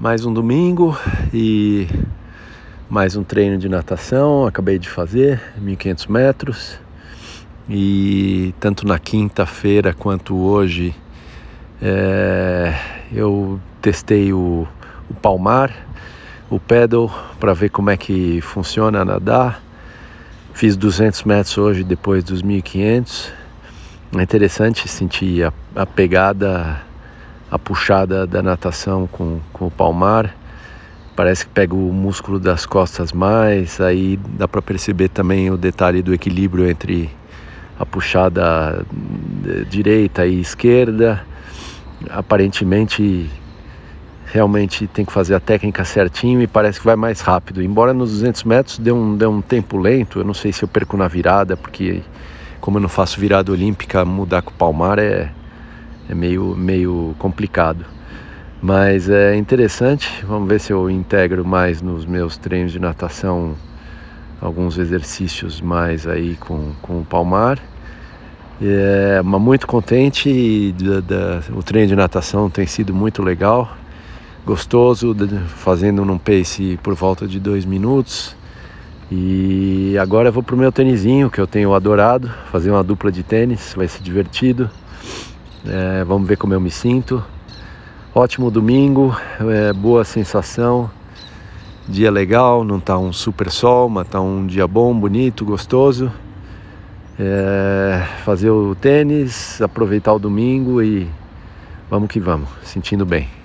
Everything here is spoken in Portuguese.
mais um domingo e mais um treino de natação. Acabei de fazer 1.500 metros e tanto na quinta-feira quanto hoje é, eu testei o, o palmar, o pedal para ver como é que funciona nadar. Fiz 200 metros hoje depois dos 1.500. É interessante sentir a, a pegada a puxada da natação com, com o palmar. Parece que pega o músculo das costas mais, aí dá para perceber também o detalhe do equilíbrio entre a puxada direita e esquerda. Aparentemente, realmente tem que fazer a técnica certinho e parece que vai mais rápido. Embora nos 200 metros dê um, dê um tempo lento, eu não sei se eu perco na virada, porque como eu não faço virada olímpica, mudar com o palmar é, é meio, meio complicado. Mas é interessante, vamos ver se eu integro mais nos meus treinos de natação alguns exercícios mais aí com, com o palmar. É, mas muito contente, da, da, o treino de natação tem sido muito legal, gostoso, fazendo num pace por volta de dois minutos. E agora eu vou pro meu tênisinho que eu tenho adorado, fazer uma dupla de tênis, vai ser divertido. É, vamos ver como eu me sinto. Ótimo domingo, é, boa sensação, dia legal, não tá um super sol, mas tá um dia bom, bonito, gostoso. É, fazer o tênis, aproveitar o domingo e vamos que vamos, sentindo bem.